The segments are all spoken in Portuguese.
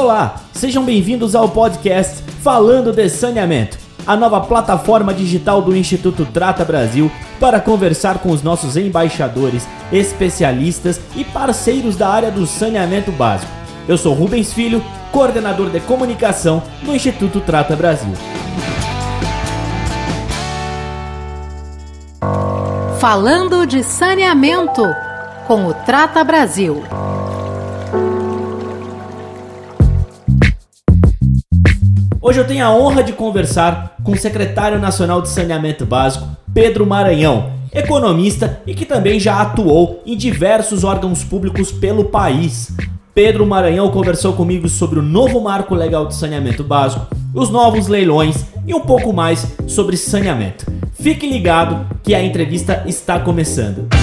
Olá, sejam bem-vindos ao podcast Falando de Saneamento, a nova plataforma digital do Instituto Trata Brasil para conversar com os nossos embaixadores, especialistas e parceiros da área do saneamento básico. Eu sou Rubens Filho, coordenador de comunicação do Instituto Trata Brasil. Falando de saneamento com o Trata Brasil. Hoje eu tenho a honra de conversar com o secretário nacional de saneamento básico, Pedro Maranhão, economista e que também já atuou em diversos órgãos públicos pelo país. Pedro Maranhão conversou comigo sobre o novo marco legal de saneamento básico, os novos leilões e um pouco mais sobre saneamento. Fique ligado que a entrevista está começando.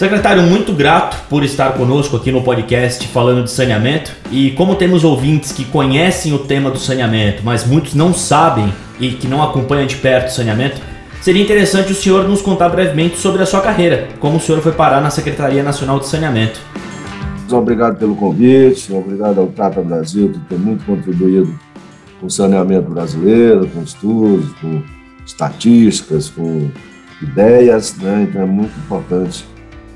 Secretário, muito grato por estar conosco aqui no podcast falando de saneamento. E como temos ouvintes que conhecem o tema do saneamento, mas muitos não sabem e que não acompanham de perto o saneamento, seria interessante o senhor nos contar brevemente sobre a sua carreira, como o senhor foi parar na Secretaria Nacional de Saneamento. Obrigado pelo convite, obrigado ao Trata Brasil, que tem muito contribuído com o saneamento brasileiro, com estudos, com estatísticas, com ideias, né? então é muito importante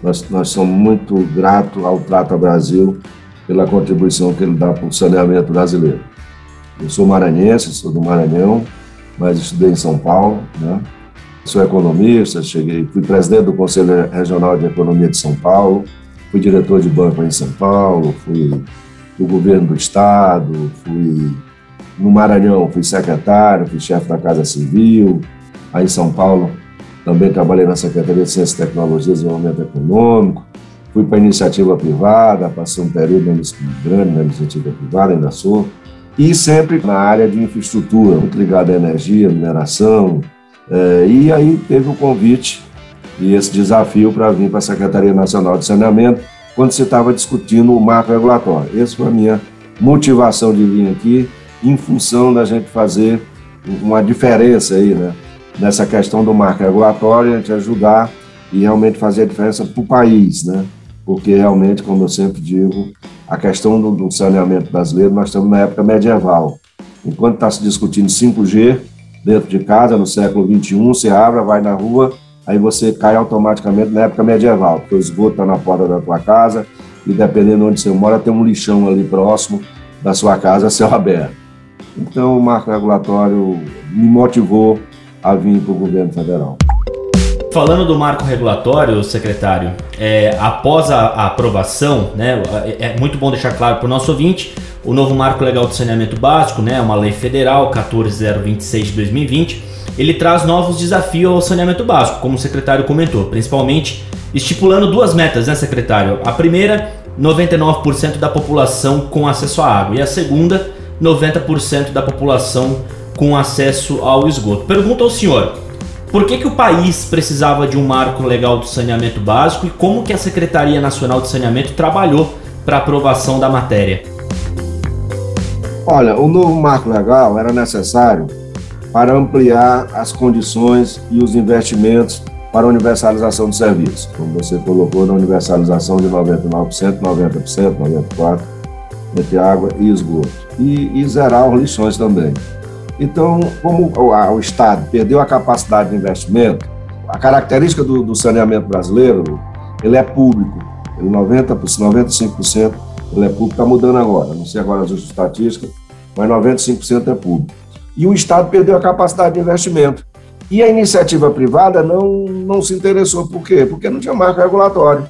nós, nós somos muito gratos ao Trata Brasil pela contribuição que ele dá para o saneamento brasileiro. Eu sou maranhense, sou do Maranhão, mas estudei em São Paulo, né? Sou economista, cheguei, fui presidente do Conselho Regional de Economia de São Paulo, fui diretor de banco em São Paulo, fui do governo do estado, fui no Maranhão, fui secretário, fui chefe da Casa Civil, aí em São Paulo também trabalhei na Secretaria de Ciência, Tecnologia e Desenvolvimento Econômico. Fui para a iniciativa privada, passei um período grande na iniciativa privada, ainda sou. E sempre na área de infraestrutura, muito ligado à energia, mineração. É, e aí teve o convite e esse desafio para vir para a Secretaria Nacional de Saneamento, quando se estava discutindo o marco regulatório. Essa foi a minha motivação de vir aqui, em função da gente fazer uma diferença aí, né? Nessa questão do marco regulatório, a gente ajudar e realmente fazer a diferença para o país, né? Porque realmente, como eu sempre digo, a questão do, do saneamento brasileiro, nós estamos na época medieval. Enquanto está se discutindo 5G dentro de casa, no século 21, você abre, vai na rua, aí você cai automaticamente na época medieval, porque o esgoto está na porta da tua casa e dependendo de onde você mora, tem um lixão ali próximo da sua casa céu aberto. Então, o marco regulatório me motivou a vir para o governo federal. Falando do marco regulatório, secretário, é, após a, a, aprovação, né, é, é muito bom deixar claro para o nosso ouvinte, o novo marco legal de saneamento básico, né, uma lei federal 14026 de 2020, ele traz novos desafios ao saneamento básico, como o secretário comentou, principalmente estipulando duas metas, né, secretário? A primeira, 99% da população com acesso à água, e a segunda, 90% da população com acesso ao esgoto. Pergunta ao senhor, por que, que o país precisava de um marco legal do saneamento básico e como que a Secretaria Nacional de Saneamento trabalhou para aprovação da matéria? Olha, o novo marco legal era necessário para ampliar as condições e os investimentos para a universalização do serviço, como você colocou na universalização de 99%, 90%, 94% entre água e esgoto, e, e zerar os lixões também. Então, como o, Estado perdeu a capacidade de investimento, a característica do, do saneamento brasileiro, ele é público. Ele 90%, 95% ele é público, está mudando agora, não sei agora as estatísticas, mas 95% é público. E o Estado perdeu a capacidade de investimento. E a iniciativa privada não, não se interessou. Por quê? Porque não tinha marco regulatório.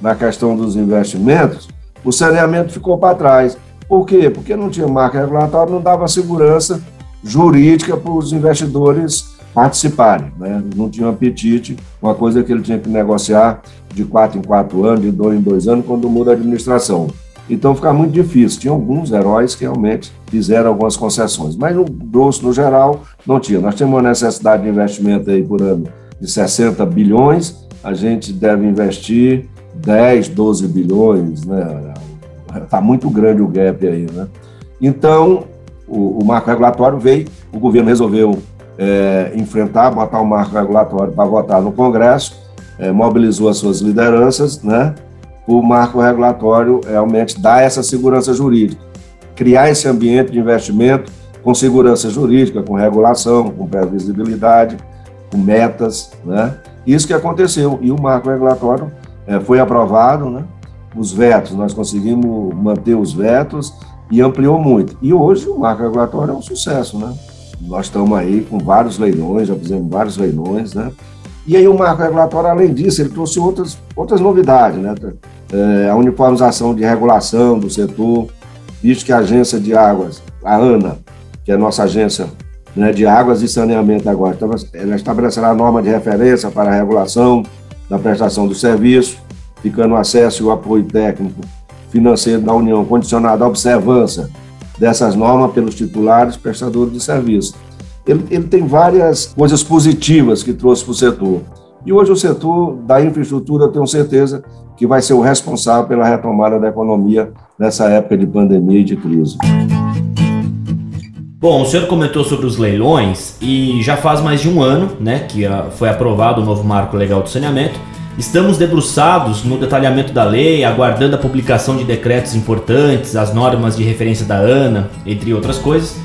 Na questão dos investimentos, o saneamento ficou para trás. Por quê? Porque não tinha marco regulatório, não dava segurança jurídica para os investidores participarem. Né? Não tinha um apetite, uma coisa que ele tinha que negociar de quatro em quatro anos, de dois em dois anos, quando muda a administração. Então fica muito difícil. Tinha alguns heróis que realmente fizeram algumas concessões, mas no grosso, no geral, não tinha. Nós temos uma necessidade de investimento aí por ano de 60 bilhões, a gente deve investir 10, 12 bilhões, né? Está muito grande o gap aí, né? Então, o, o marco regulatório veio, o governo resolveu é, enfrentar, botar o marco regulatório para votar no Congresso, é, mobilizou as suas lideranças, né? O marco regulatório realmente dá essa segurança jurídica. criar esse ambiente de investimento com segurança jurídica, com regulação, com previsibilidade, com metas, né? Isso que aconteceu. E o marco regulatório é, foi aprovado, né? Os vetos, nós conseguimos manter os vetos e ampliou muito. E hoje o marco regulatório é um sucesso, né? Nós estamos aí com vários leilões, já fizemos vários leilões, né? E aí o marco regulatório, além disso, ele trouxe outras, outras novidades, né? É, a uniformização de regulação do setor, visto que a agência de águas, a ANA, que é a nossa agência né, de águas e saneamento agora. Então, ela estabelecerá a norma de referência para a regulação da prestação do serviço, ficando acesso e o apoio técnico financeiro da União condicionado à observância dessas normas pelos titulares prestadores de serviço. Ele, ele tem várias coisas positivas que trouxe para o setor. E hoje o setor da infraestrutura, eu tenho certeza que vai ser o responsável pela retomada da economia nessa época de pandemia e de crise. Bom, o senhor comentou sobre os leilões e já faz mais de um ano né, que ah, foi aprovado o novo marco legal do saneamento. Estamos debruçados no detalhamento da lei, aguardando a publicação de decretos importantes, as normas de referência da ANA, entre outras coisas.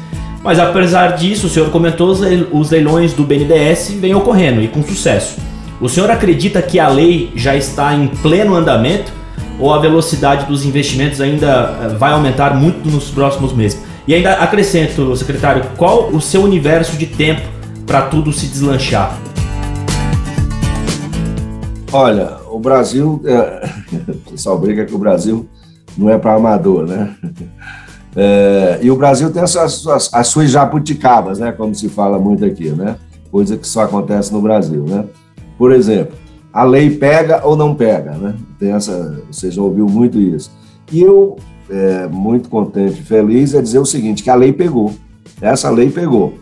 Mas apesar disso, o senhor comentou, os leilões do BNDES vêm ocorrendo e com sucesso. O senhor acredita que a lei já está em pleno andamento ou a velocidade dos investimentos ainda eh, vai aumentar muito nos próximos meses? E ainda acrescento, secretário, qual o seu universo de tempo para tudo se deslanchar? Olha, o Brasil, é, o pessoal briga que o Brasil não é para amador, né? É, e o Brasil tem as suas, as suas jabuticabas, né? Como se fala muito aqui, né? Coisa que só acontece no Brasil, né? Por exemplo, a lei pega ou não pega, né? Tem essa, você já ouviu muito isso. E eu é, muito contente, feliz, é dizer o seguinte, que a lei pegou. Essa lei pegou.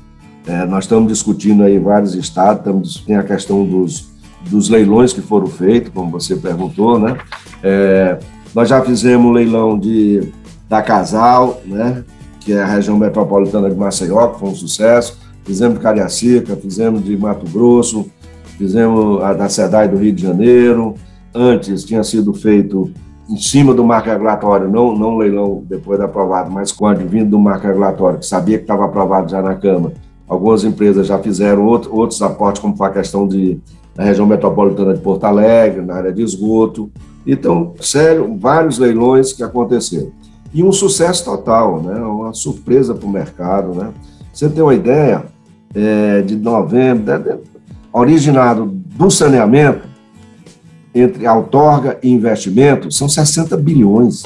É, nós estamos discutindo aí vários estados, tem a questão dos, dos leilões que foram feitos, como você perguntou, né? É, nós já fizemos um leilão de, da Casal, né? Que é a região metropolitana de Maceió, que foi um sucesso. Fizemos de Cariacica, fizemos de Mato Grosso, fizemos a da SEDAI do Rio de Janeiro. Antes tinha sido feito em cima do marco regulatório, não, não leilão depois de aprovado, mas com o advindo do marco regulatório, que sabia que estava aprovado já na Câmara. Algumas empresas já fizeram outro, outros aportes, como foi a questão de, da região metropolitana de Porto Alegre, na área de esgoto. Então, sério, vários leilões que aconteceram. E um sucesso total, né? uma surpresa para o mercado. Né? Você tem uma ideia, é, de novembro, originado do saneamento, entre outorga e investimento são 60 bilhões.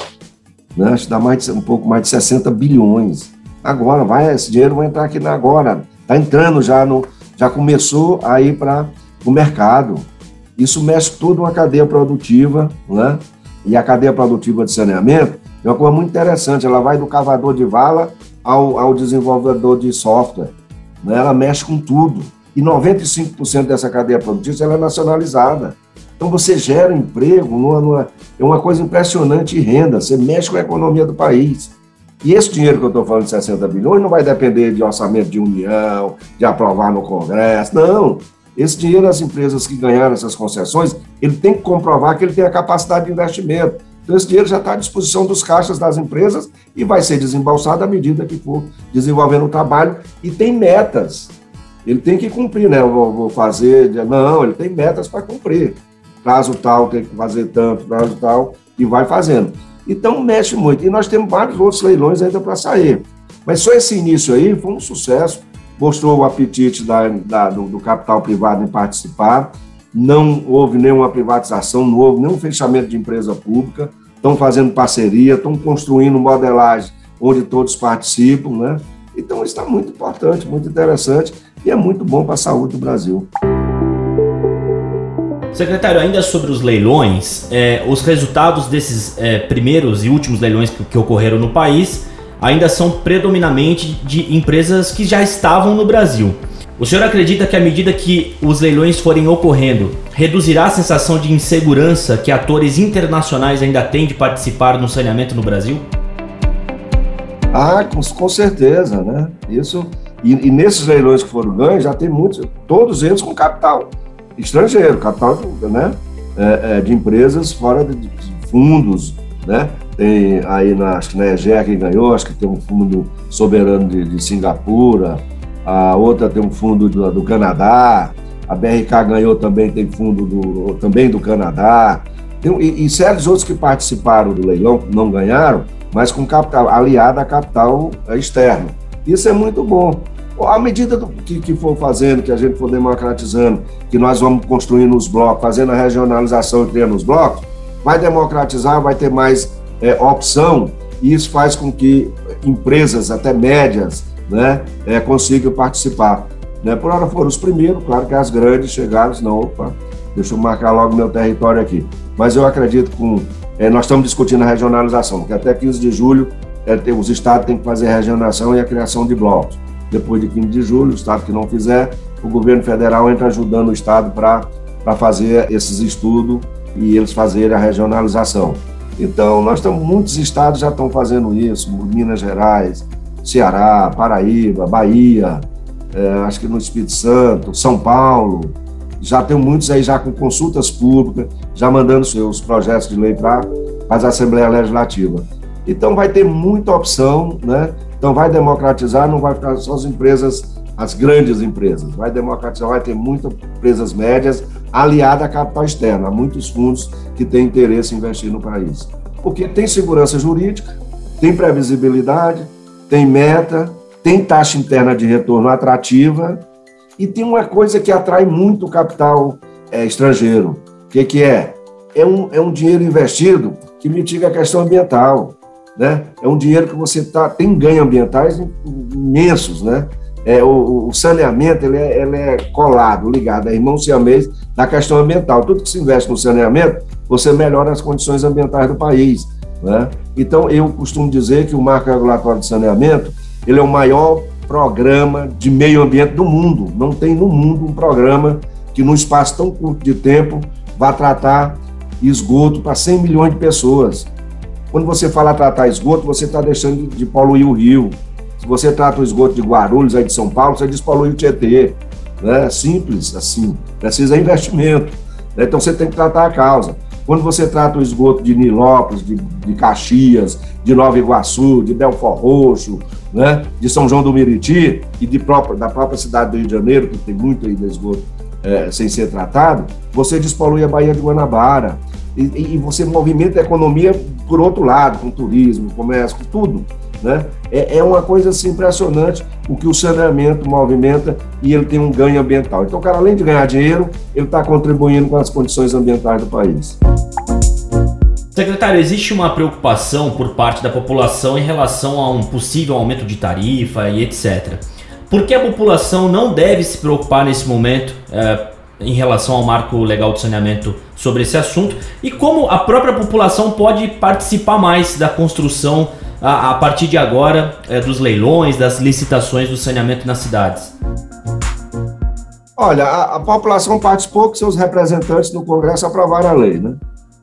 Né? Acho que dá mais de, um pouco mais de 60 bilhões. Agora, vai, esse dinheiro vai entrar aqui na agora. Está entrando já no. Já começou a ir para o mercado. Isso mexe toda uma cadeia produtiva, né? E a cadeia produtiva de saneamento é uma coisa muito interessante. Ela vai do cavador de vala ao, ao desenvolvedor de software. Né? Ela mexe com tudo. E 95% dessa cadeia produtiva ela é nacionalizada. Então você gera emprego, numa, numa, é uma coisa impressionante renda, você mexe com a economia do país. E esse dinheiro que eu estou falando de 60 bilhões não vai depender de orçamento de união, de aprovar no Congresso, não. Esse dinheiro, as empresas que ganharam essas concessões, ele tem que comprovar que ele tem a capacidade de investimento. Então, esse dinheiro já está à disposição dos caixas das empresas e vai ser desembolsado à medida que for desenvolvendo o trabalho. E tem metas. Ele tem que cumprir, né? Eu vou, vou fazer. Não, ele tem metas para cumprir prazo tal, tem que fazer tanto, prazo tal, e vai fazendo. Então, mexe muito. E nós temos vários outros leilões ainda para sair. Mas só esse início aí foi um sucesso, mostrou o apetite da, da, do, do, capital privado em participar, não houve nenhuma privatização, não houve nenhum fechamento de empresa pública, estão fazendo parceria, estão construindo modelagem onde todos participam, né? Então, isso está muito importante, muito interessante e é muito bom para a saúde do Brasil. Secretário, ainda sobre os leilões, é, os resultados desses é, primeiros e últimos leilões que, que, ocorreram no país ainda são predominantemente de empresas que já estavam no Brasil. O senhor acredita que à medida que os leilões forem ocorrendo, reduzirá a sensação de insegurança que atores internacionais ainda têm de participar no saneamento no Brasil? Ah, com, com certeza, né? Isso e, e nesses leilões que foram ganhos já tem muitos, todos eles com capital estrangeiro, capital né, é, é, de empresas fora de fundos, né? Tem aí na, acho que na EGER quem ganhou, acho que tem um fundo soberano de, de Singapura, a outra tem um fundo do, do, Canadá, a BRK ganhou também, tem fundo do, também do Canadá, tem, e, e sérios outros que participaram do leilão, não ganharam, mas com capital, aliado a capital externo. Isso é muito bom. À medida do, que, que for fazendo, que a gente for democratizando, que nós vamos construindo os blocos, fazendo a regionalização e criando os blocos, vai democratizar, vai ter mais é, opção, e isso faz com que empresas, até médias, né, é, consigam participar. Né? Por hora foram os primeiros, claro que as grandes chegaram, não, opa, deixa eu marcar logo meu território aqui. Mas eu acredito que é, nós estamos discutindo a regionalização, que até 15 de julho é, os estados têm que fazer a regionalização e a criação de blocos. Depois de 15 de julho, o estado que não fizer, o governo federal entra ajudando o estado para fazer esses estudos e eles fazerem a regionalização. Então, nós estamos, muitos estados já estão fazendo isso, Minas Gerais, Ceará, Paraíba, Bahia, é, acho que no Espírito Santo, São Paulo, já tem muitos aí já com consultas públicas, já mandando seus projetos de lei para a Assembleia Legislativa. Então vai ter muita opção, né? Então vai democratizar, não vai ficar só as empresas, as grandes empresas, vai democratizar, vai ter muitas empresas médias aliadas a capital externo, muitos fundos que têm interesse em investir no país. Porque tem segurança jurídica, tem previsibilidade, tem meta, tem taxa interna de retorno atrativa e tem uma coisa que atrai muito o capital é, estrangeiro. O que, que é? É um, é um dinheiro investido que mitiga a questão ambiental. Né? É um dinheiro que você tá, tem ganhos ambientais imensos. Né? É, o, o saneamento ele é, ele é colado, ligado, é irmão siamês da questão ambiental. Tudo que se investe no saneamento, você melhora as condições ambientais do país. Né? Então, eu costumo dizer que o marco regulatório de saneamento ele é o maior programa de meio ambiente do mundo. Não tem no mundo um programa que, num espaço tão curto de tempo, vá tratar esgoto para 100 milhões de pessoas. Quando você fala tratar esgoto, você está deixando de poluir o rio. Se você trata o esgoto de Guarulhos, aí de São Paulo, você despolui o Tietê. Né? Simples assim. Precisa de investimento. Né? Então você tem que tratar a causa. Quando você trata o esgoto de Nilópolis, de, de Caxias, de Nova Iguaçu, de Belfor Roxo, né, de São João do Meriti e de própria, da própria cidade do Rio de Janeiro, que tem muito aí de esgoto é, sem ser tratado, você despolui a Baía de Guanabara. E, e, você movimenta a economia por outro lado, com turismo, comércio, com tudo. Né? É, é uma coisa assim, impressionante o que o saneamento movimenta e ele tem um ganho ambiental. Então, o cara, além de ganhar dinheiro, ele está contribuindo com as condições ambientais do país. Secretário, existe uma preocupação por parte da população em relação a um possível aumento de tarifa e etc. Por que a população não deve se preocupar nesse momento é, em relação ao marco legal de saneamento sobre esse assunto e como a própria população pode participar mais da construção a, a partir de agora é, dos leilões, das licitações do saneamento nas cidades? Olha, a, a população participou que seus representantes no Congresso aprovaram a lei, né?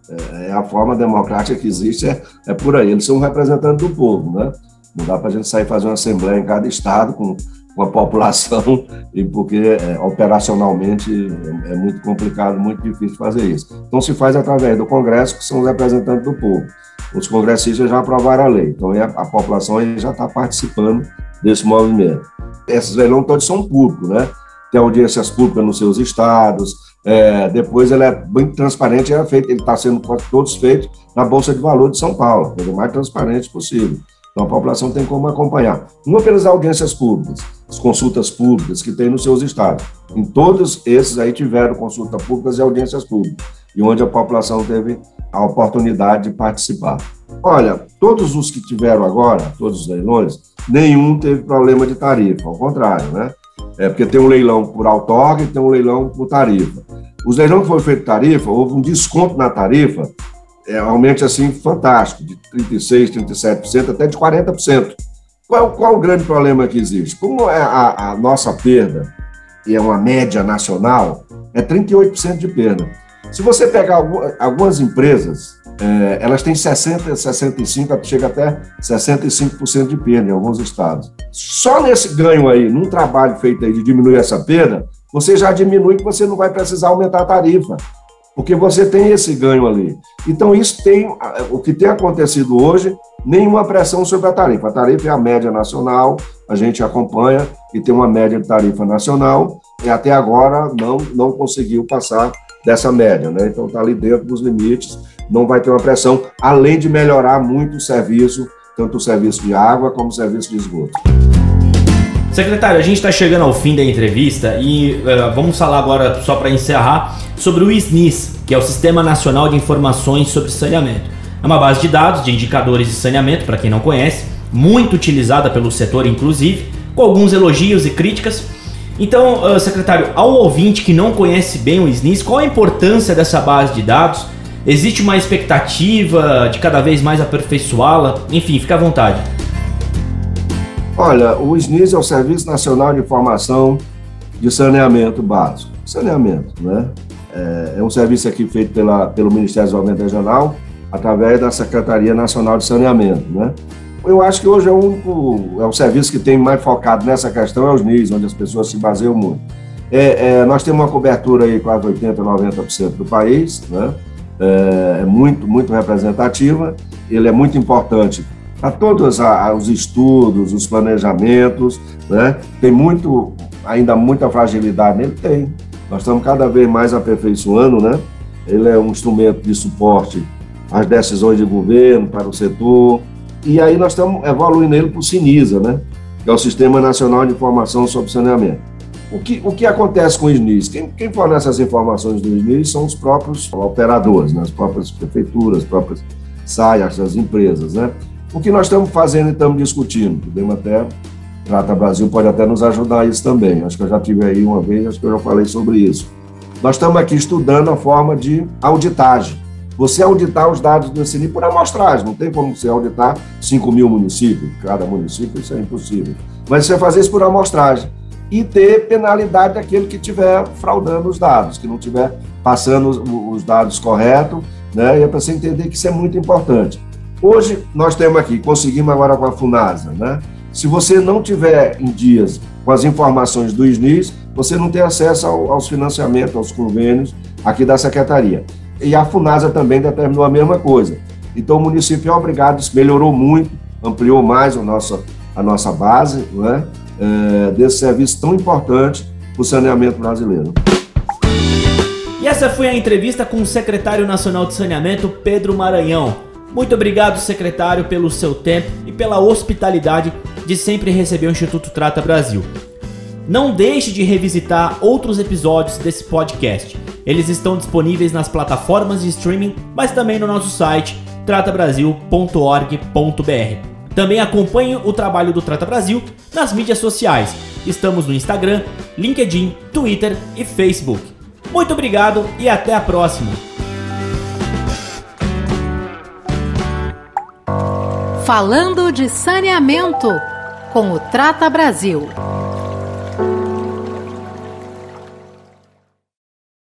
É, é a forma democrática que existe, é, é por aí. Eles são representantes do povo, né? Não dá para a gente sair fazer uma assembleia em cada estado com, com a população, e porque é, operacionalmente é, é muito complicado, muito difícil fazer isso. Então se faz através do Congresso, que são os representantes do povo. Os congressistas já aprovaram a lei, então a, a população já está participando desse movimento. Esses leilões todos são públicos, né? Tem audiências públicas nos seus estados, é, depois ele é bem transparente, é feito, ele está sendo todos feitos na Bolsa de Valores de São Paulo, coisa mais transparente possível. Então a população tem como acompanhar. Uma pelas audiências públicas, as consultas públicas que tem nos seus estados. Em todos esses aí tiveram consultas públicas e audiências públicas, e onde a população teve a oportunidade de participar. Olha, todos os que tiveram agora, todos os leilões, nenhum teve problema de tarifa, ao contrário, né? É porque tem um leilão por outorga e tem um leilão por tarifa. Os leilões que foram feitos tarifa, houve um desconto na tarifa, é, assim, fantástico, de 36%, 37%, até de 40%. Qual, qual o grande problema que existe? Como é a, a nossa perda, e é uma média nacional, é 38% de perda. Se você pegar algumas empresas, é, elas têm 60, 65, chega até 65% de perda em alguns estados. Só nesse ganho aí, num trabalho feito aí de diminuir essa perda, você já diminui que você não vai precisar aumentar a tarifa. porque você tem esse ganho ali. Então, isso tem, o que tem acontecido hoje, nenhuma pressão sobre a tarifa. A tarifa é a média nacional, a gente acompanha e tem uma média de tarifa nacional, e até agora não, não conseguiu passar dessa média, né? Então, está ali dentro dos limites, não vai ter uma pressão, além de melhorar muito o serviço, tanto o serviço de água como o serviço de esgoto. Secretário, a gente está chegando ao fim da entrevista e uh, vamos falar agora, só para encerrar, sobre o SNIS, que é o Sistema Nacional de Informações sobre Saneamento. É uma base de dados de indicadores de saneamento, para quem não conhece, muito utilizada pelo setor, inclusive, com alguns elogios e críticas. Então, uh, secretário, ao ouvinte que não conhece bem o SNIS, qual a importância dessa base de dados? Existe uma expectativa de cada vez mais aperfeiçoá-la? Enfim, fica à vontade. Olha, o SNIS é o Serviço Nacional de Informação de Saneamento Básico. Saneamento, né? É, é um serviço aqui feito pela, pelo Ministério do Desenvolvimento Regional, através da Secretaria Nacional de Saneamento, né? Eu acho que hoje é o único, é o serviço que tem mais focado nessa questão, é o SNIS, onde as pessoas se baseiam muito. É, é, nós temos uma cobertura aí quase 80%, 90% do país, né? É, é muito, muito representativa, ele é muito importante a todos os estudos, os planejamentos, né? Tem muito, ainda muita fragilidade nele? Tem. Nós estamos cada vez mais aperfeiçoando, né? Ele é um instrumento de suporte às decisões de governo, para o setor, e aí nós estamos evoluindo ele para o Sinisa, né? Que é o Sistema Nacional de Informação sobre Saneamento. O que, o que acontece com o SNIS? Quem, quem fornece as informações do SNIS são os próprios operadores, né? as próprias prefeituras, as próprias SAIAs, as empresas, né? O que nós estamos fazendo e estamos discutindo, podemos até, Trata Brasil pode até nos ajudar a isso também. Acho que eu já tive aí uma vez, acho que eu já falei sobre isso. Nós estamos aqui estudando a forma de auditagem. Você auditar os dados do Ensini por amostragem, não tem como você auditar 5 mil municípios, cada município, isso é impossível. Mas você fazer isso por amostragem e ter penalidade daquele que estiver fraudando os dados, que não estiver passando os, os dados corretos, né? E é para você entender que isso é muito importante. Hoje nós temos aqui, conseguimos agora com a Funasa, né? Se você não tiver em dias com as informações do SNIS, você não tem acesso ao, aos financiamentos, aos convênios aqui da Secretaria. E a Funasa também determinou a mesma coisa. Então o município é obrigado, melhorou muito, ampliou mais a nossa, a nossa base? É, desse serviço tão importante para o saneamento brasileiro. E essa foi a entrevista com o secretário nacional de saneamento, Pedro Maranhão. Muito obrigado, secretário, pelo seu tempo e pela hospitalidade de sempre receber o Instituto Trata Brasil. Não deixe de revisitar outros episódios desse podcast. Eles estão disponíveis nas plataformas de streaming, mas também no nosso site tratabrasil.org.br. Também acompanhe o trabalho do Trata Brasil nas mídias sociais. Estamos no Instagram, LinkedIn, Twitter e Facebook. Muito obrigado e até a próxima! Falando de saneamento com o Trata Brasil.